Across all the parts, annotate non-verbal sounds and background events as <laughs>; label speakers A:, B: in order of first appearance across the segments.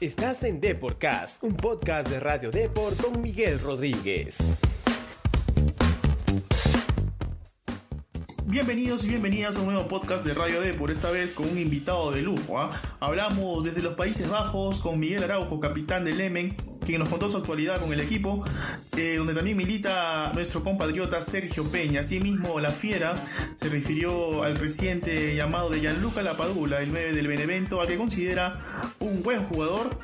A: Estás en Deporcast, un podcast de Radio Deport con Miguel Rodríguez.
B: Bienvenidos y bienvenidas a un nuevo podcast de Radio D, por esta vez con un invitado de lujo. ¿ah? Hablamos desde los Países Bajos con Miguel Araujo, capitán del Lemen, quien nos contó su actualidad con el equipo, eh, donde también milita nuestro compatriota Sergio Peña. Asimismo, la Fiera se refirió al reciente llamado de Gianluca Lapadula, el 9 del Benevento, a que considera un buen jugador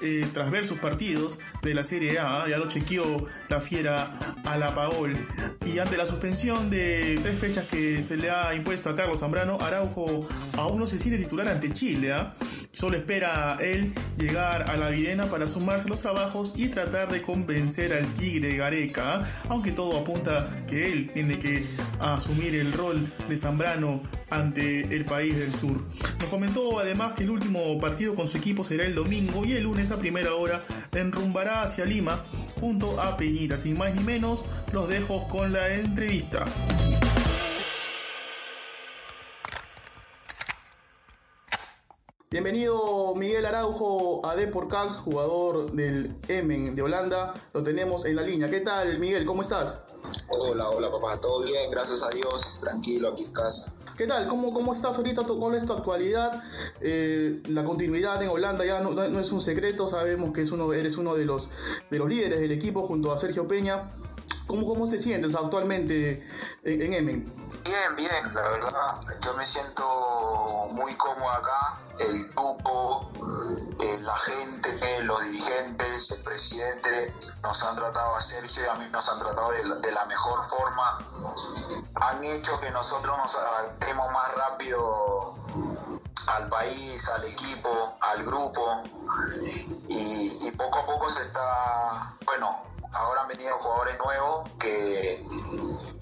B: eh, tras ver sus partidos de la Serie A. Ya lo chequeó la Fiera a la Paol. Y ante la suspensión de tres fechas que se le ha impuesto a Carlos Zambrano, Araujo aún no se siente titular ante Chile. ¿ah? Solo espera él llegar a la Videna para sumarse a los trabajos y tratar de convencer al Tigre Gareca. Aunque todo apunta que él tiene que asumir el rol de Zambrano ante el país del sur. Nos comentó además que el último partido con su equipo será el domingo y el lunes a primera hora enrumbará hacia Lima junto a Peñita. Sin más ni menos, los dejo con la entrevista. Bienvenido Miguel Araujo a Deporcans, jugador del Emen de Holanda. Lo tenemos en la línea. ¿Qué tal, Miguel? ¿Cómo estás?
C: Hola, hola papá, todo bien, gracias a Dios, tranquilo aquí en casa.
B: ¿Qué tal? ¿Cómo, cómo estás ahorita? ¿Cuál es tu actualidad? Eh, la continuidad en Holanda ya no, no, es un secreto, sabemos que es uno, eres uno de los, de los líderes del equipo junto a Sergio Peña. ¿Cómo, cómo te sientes actualmente en, en Emen?
C: Bien, bien, la verdad, yo me siento muy cómodo acá, nos han tratado a Sergio y a mí nos han tratado de la, mejor forma, han hecho que nosotros nos adaptemos más rápido al país, al equipo, al grupo. Y, y poco a poco se está, bueno, ahora han venido jugadores nuevos que,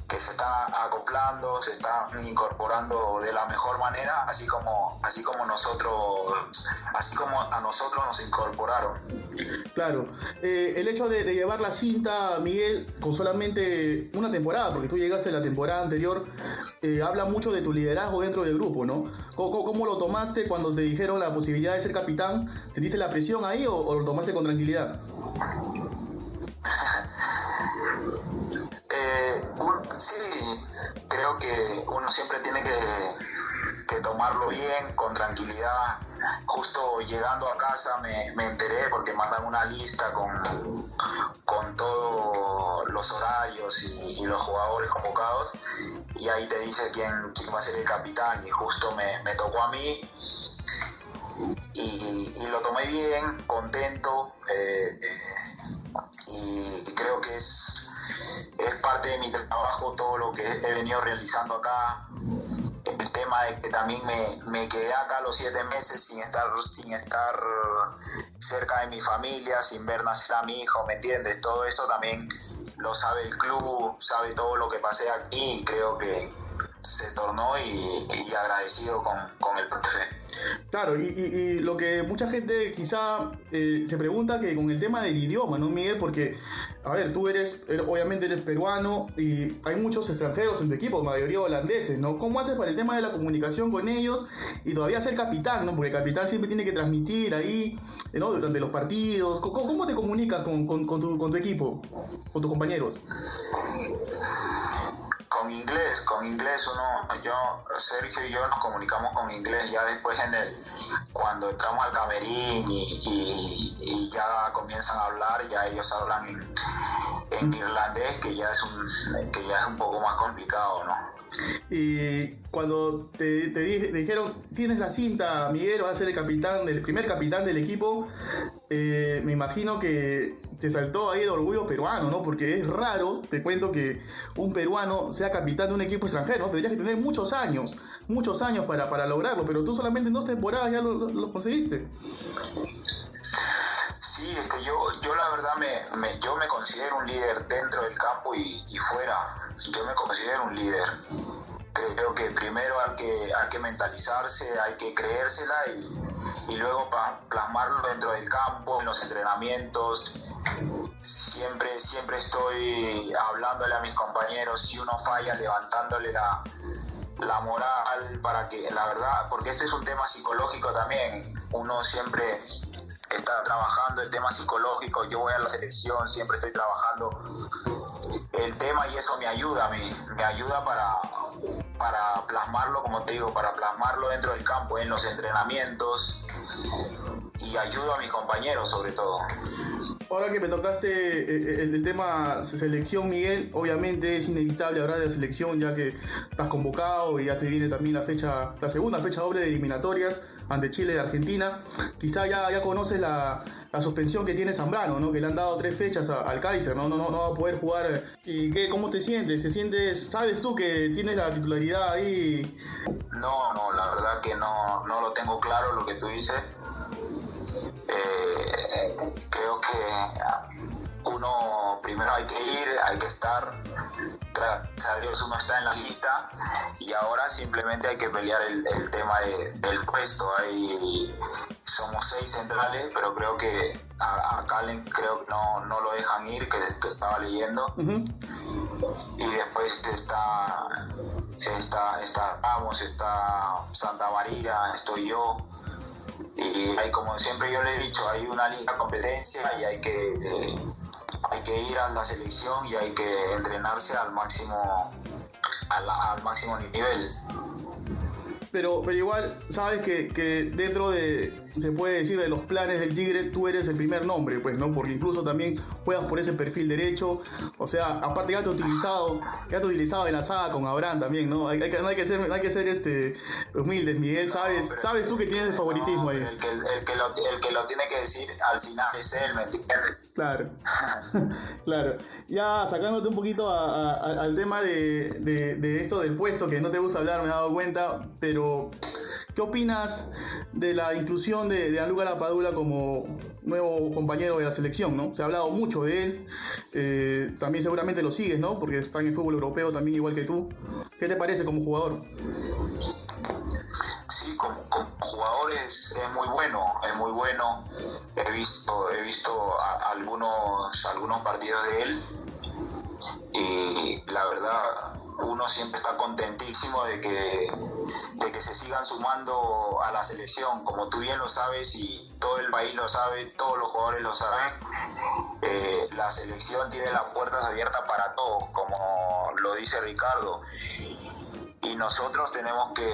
C: que se están acoplando, se están incorporando de la mejor manera, así como, así como nosotros, así como a nosotros nos incorporaron.
B: Claro, eh, el hecho de, de, llevar la cinta, Miguel, con solamente una temporada, porque tú llegaste la temporada anterior, eh, habla mucho de tu liderazgo dentro del grupo, ¿no? ¿Cómo, ¿Cómo, lo tomaste cuando te dijeron la posibilidad de ser capitán? ¿Sentiste la presión ahí o, o lo tomaste con tranquilidad? <laughs>
C: con tranquilidad. Justo llegando a casa me, me enteré porque mandan una lista con, con todos los horarios y, los jugadores convocados y ahí te dice quién, va a ser el capitán y justo me, me tocó a mí y, y, lo tomé bien, contento eh, eh, y creo que es es parte de mi trabajo todo lo que he venido realizando acá. De que también me, me quedé acá los siete meses sin estar, sin estar cerca de mi familia, sin ver nacer a mi hijo, ¿me entiendes? Todo esto también lo sabe el club, sabe todo lo que pasé aquí y creo que se tornó y, y agradecido con, con el profe.
B: Claro, y, lo que mucha gente quizá eh, se pregunta que con el tema del idioma, ¿no, Miguel? Porque, a ver, tú eres, obviamente eres peruano y hay muchos extranjeros en tu equipo, mayoría holandeses, ¿no? ¿Cómo haces para el tema de la comunicación con ellos y todavía ser capitán, ¿no? Porque el capitán siempre tiene que transmitir ahí, ¿no? Durante los partidos. ¿Cómo, te comunicas con, tu, con tu equipo, con tus compañeros?
C: Con inglés, con inglés uno, yo, Sergio y yo nos comunicamos con inglés ya después en el, cuando entramos al camerín y, ya comienzan a hablar, ya ellos hablan en, en, irlandés, que ya es un, que ya es un poco más complicado, ¿no?
B: Y cuando te, te, te dijeron, tienes la cinta, Miguel, vas a ser el capitán, del primer capitán del equipo, eh, me imagino que te saltó ahí de orgullo peruano, ¿no? Porque es raro, te cuento que un peruano sea capitán de un equipo extranjero, ¿no? Tendrías que tener muchos años, muchos años para, para lograrlo, pero tú solamente en dos temporadas ya lo, lo, lo conseguiste.
C: Sí, es que yo, yo la verdad me, me, yo me considero un líder dentro del campo y, y fuera. Yo me considero un líder creo que primero hay que, hay que mentalizarse, hay que creérsela y, y luego plasmarlo dentro del campo, en los entrenamientos. Siempre, siempre estoy hablándole a mis compañeros, si uno falla, levantándole la, la moral para que, la verdad, porque este es un tema psicológico también, uno siempre está trabajando el tema psicológico. Yo voy a la selección, siempre estoy trabajando el tema y eso me ayuda a mí, me ayuda para, para plasmarlo, como te digo, para plasmarlo dentro del campo, en los entrenamientos y ayudo a mis compañeros sobre todo.
B: Ahora que me tocaste eh, el, tema selección, Miguel, obviamente es inevitable hablar de la selección ya que estás convocado y ya te viene también la fecha, la segunda fecha doble de eliminatorias ante Chile y Argentina. Quizá ya, ya conoces la, la suspensión que tiene Zambrano, ¿no? Que le han dado tres fechas al Kaiser, ¿no? No, va a poder jugar. ¿Y qué, cómo te sientes? ¿Se sientes, sabes tú que tienes la titularidad ahí?
C: No, no, la verdad que no, no lo tengo claro lo que tú dices. Eh, creo que uno primero hay que ir, hay que estar, está en la lista y ahora simplemente hay que pelear el, tema del puesto. Hay somos seis centrales, pero creo que a, a Calen creo que no, no, lo dejan ir, que, estaba leyendo. Y después está, está, está Ramos, está Santa María, estoy yo. Y hay, como siempre yo le he dicho, hay una linda competencia y hay que, eh, hay que ir a la selección y hay que entrenarse al máximo, al, al máximo nivel
B: pero, pero igual sabes que, que, dentro de, se puede decir, de los planes del Tigre, tú eres el primer nombre, pues, ¿no? Porque incluso también juegas por ese perfil derecho, o sea, aparte ya te utilizado, ya te utilizado en la saga con Abraham también, ¿no? Hay, hay, que, no hay que ser, hay que ser este, humildes, Miguel, sabes, sabes tú que tienes el favoritismo ahí.
C: El que, el, que lo, el que lo tiene que decir al final es él, ¿me entiendes?
B: Claro, <laughs> claro. Ya sacándote un poquito al tema de, de, de esto del puesto, que no te gusta hablar, me he dado cuenta, pero ¿qué opinas de la inclusión de, de Anluca Lapadula como nuevo compañero de la selección, ¿no? Se ha hablado mucho de él, eh, también seguramente lo sigues, ¿no? Porque está en el fútbol europeo también igual que tú. ¿Qué te parece como jugador?
C: Sí, como, jugador es, muy bueno, es muy bueno. He visto, he visto algunos, algunos partidos de él y la verdad uno siempre está contentísimo de que, de que se sigan sumando a la selección. Como tú bien lo sabes y todo el país lo sabe, todos los jugadores lo saben, eh, la selección tiene las puertas abiertas para todos, como lo dice Ricardo. Y nosotros tenemos que,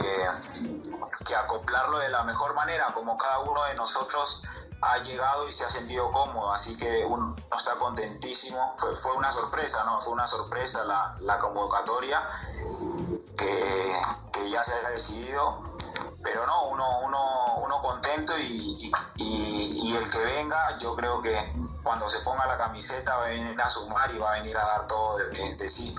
C: que acoplarlo de la mejor manera, como cada uno de nosotros ha llegado y se ha sentido cómodo, así que uno está contentísimo. Fue, fue una sorpresa, ¿no? Fue una sorpresa la, la convocatoria que, que, ya se ha decidido, pero no, uno, uno, uno contento y, y, y, el que venga, yo creo que cuando se ponga la camiseta va a venir a sumar y va a venir a dar todo de, de sí.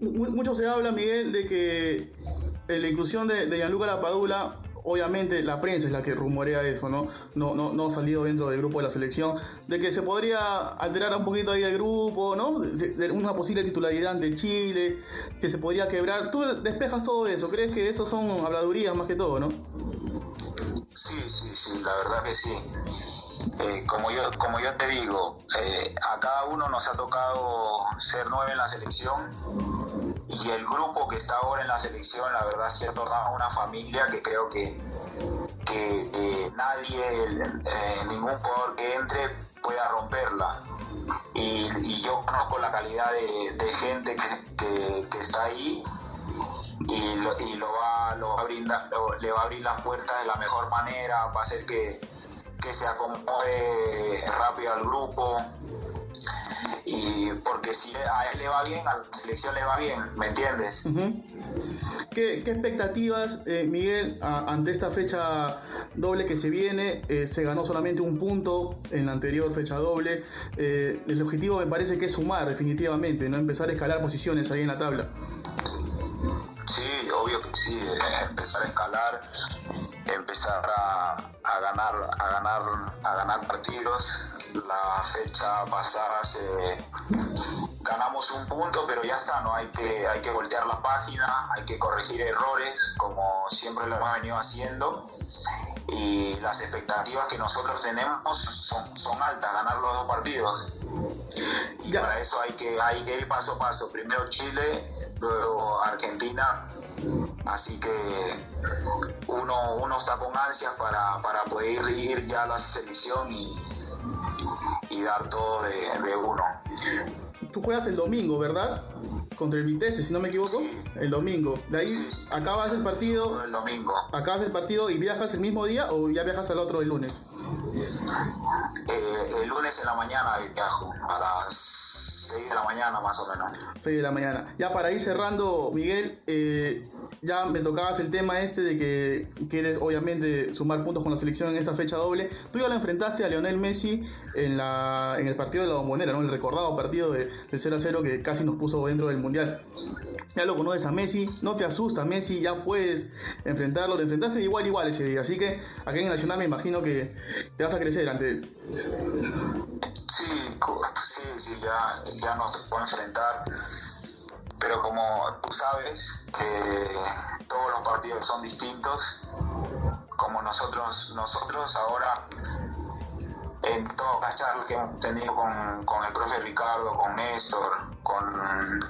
B: Mucho se habla, Miguel, de que la inclusión de, de Gianluca Lapadula obviamente la prensa es la que rumorea eso, ¿no? No, no, no ha salido dentro del grupo de la selección, de que se podría alterar un poquito ahí el grupo, ¿no? De una posible titularidad de Chile, que se podría quebrar. Tú despejas todo eso, ¿crees que eso son habladurías más que todo, no?
C: Sí, sí, sí, la verdad que sí. Eh, como, yo, como yo te digo, eh, a cada uno nos ha tocado ser nueve en la selección y el grupo que está ahora en la selección, la verdad, se ha tornado una familia que creo que, que nadie, eh, ningún jugador que entre pueda romperla. Y, yo conozco la calidad de, gente que, que, está ahí y, lo, lo, va, lo a brindar, le va a abrir las puertas de la mejor manera, va a hacer que, que se acomode rápido al grupo y porque si a él le va bien, a la selección le va bien, ¿me entiendes?
B: ¿Qué, expectativas, eh, Miguel, ante esta fecha doble que se viene? Eh, se ganó solamente un punto en la anterior fecha doble. Eh, el objetivo me parece que es sumar definitivamente, no empezar a escalar posiciones ahí en la tabla.
C: Sí, obvio que sí, empezar a escalar, empezar a, a ganar, a ganar, a ganar partidos la fecha pasada se ganamos un punto, pero ya está, no hay que hay que voltear la página, hay que corregir errores como siempre lo hemos venido haciendo y las expectativas que nosotros tenemos son, son altas, ganar los dos partidos. Y para eso hay que, hay que ir paso a paso. Primero Chile, luego Argentina. Así que uno, uno está con ansias para, para poder ir ya a la selección y, y dar todo de, de uno.
B: Tú juegas el domingo, ¿verdad? Contra el Vitesse, si no me equivoco. El domingo. De ahí
C: Sí, sí.
B: acabas el partido.
C: El domingo.
B: ¿Acabas el partido y viajas el mismo día o ya viajas al otro el lunes?
C: Eh, el lunes en la mañana viajo, a las 6 de la mañana más o menos.
B: 6 de la mañana. Ya para ir cerrando, Miguel, eh, ya me tocabas el tema este de que quieres obviamente sumar puntos con la selección en esta fecha doble. Tú ya lo enfrentaste a Lionel Messi en, la, en el partido de la bombonera, ¿no? El recordado partido de, del 0 a 0 que casi nos puso dentro del Mundial. Ya lo conoces a Messi, no te asusta Messi, ya puedes enfrentarlo, lo enfrentaste de igual igual ese día. Así que aquí en el Nacional me imagino que te vas a crecer ante él.
C: Sí, ya, ya no se puede enfrentar. Pero como tú sabes que todos los partidos son distintos, como nosotros, nosotros ahora en todas las charlas que hemos tenido con, con el profe Ricardo, con Néstor, con,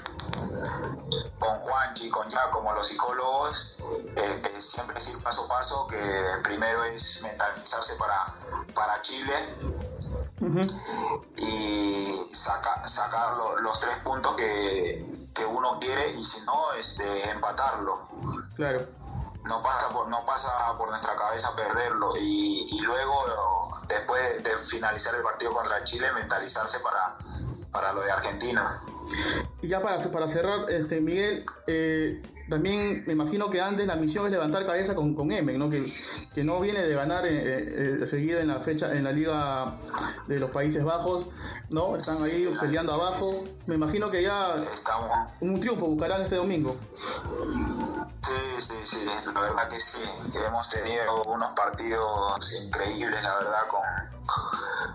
C: con Juanchi, con Giacomo, los psicólogos, eh, eh, siempre es ir paso a paso, que primero es mentalizarse para, para Chile y saca- sacar lo- los tres puntos que, que uno quiere y si no, este, empatarlo.
B: Claro.
C: No pasa por, no pasa por nuestra cabeza perderlo y, y luego, después de finalizar el partido contra Chile, mentalizarse para, para lo de Argentina.
B: Y ya para, para cerrar, este Miguel, eh, también me imagino que antes la misión es levantar cabeza con, con Emen, ¿no? Que, que no viene de ganar eh, eh, seguida en la fecha, en la Liga de los Países Bajos, ¿no? Están ahí peleando abajo. Me imagino que ya un triunfo buscarán este domingo.
C: Sí, sí, sí, la verdad que sí. Hemos tenido unos partidos increíbles, la verdad, con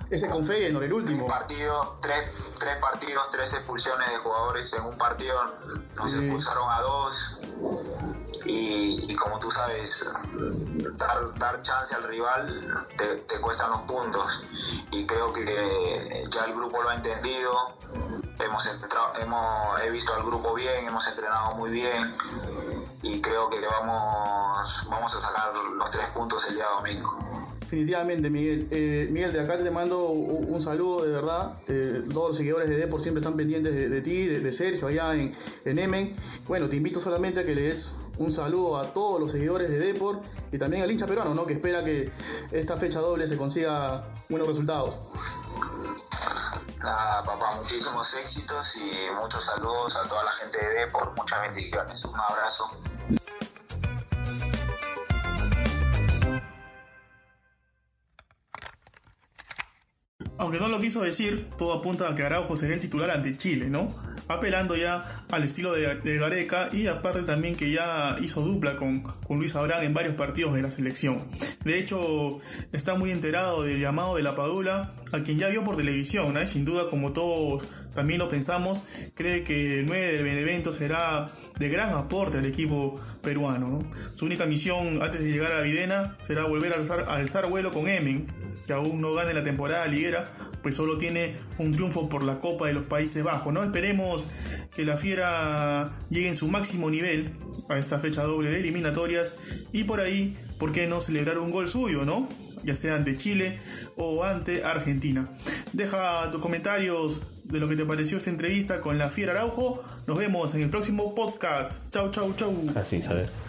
B: Ese con Feyenoord, el último.
C: partido, tres, tres partidos, tres expulsiones de jugadores. En un partido nos
B: Sí.
C: expulsaron a dos. Y, y como tú sabes, dar, dar chance al rival te, te cuestan los puntos. Y creo que ya el grupo lo ha entendido. Hemos, hemos he visto al grupo bien, hemos entrenado muy bien. Y creo que vamos, vamos a sacar los tres puntos el día domingo.
B: Definitivamente, Miguel. Eh, Miguel, de acá te mando un, saludo, de verdad. Eh, todos los seguidores de Depor siempre están pendientes de, ti, de, Sergio, allá en, en Emen. Bueno, te invito solamente a que le des un saludo a todos los seguidores de Depor y también al hincha peruano, ¿no? Que espera que esta fecha doble se consiga buenos resultados.
C: Papá, muchísimos éxitos y muchos saludos a toda la gente de Depor, muchas bendiciones. Un abrazo.
B: Aunque no lo quiso decir, todo apunta a que Araujo será el titular ante Chile, ¿no? Apelando ya al estilo de, Gareca y aparte también que ya hizo dupla con, Luis Abrán en varios partidos de la selección. De hecho, está muy enterado del llamado de la Padula, a quien ya vio por televisión, sin duda, como todos también lo pensamos, cree que el 9 del Benevento será de gran aporte al equipo peruano, ¿no? Su única misión antes de llegar a la Videna será volver a alzar, a alzar vuelo con Emen, que aún no gane la temporada liguera, pues solo tiene un triunfo por la Copa de los Países Bajos, ¿no? Esperemos que la Fiera llegue en su máximo nivel a esta fecha doble de eliminatorias y por ahí, ¿por qué no celebrar un gol suyo, ¿no? Ya sea ante Chile o ante Argentina. Deja tus comentarios de lo que te pareció esta entrevista con la Fiera Araujo. Nos vemos en el próximo podcast. Chau, chau, chau.
A: Así saber.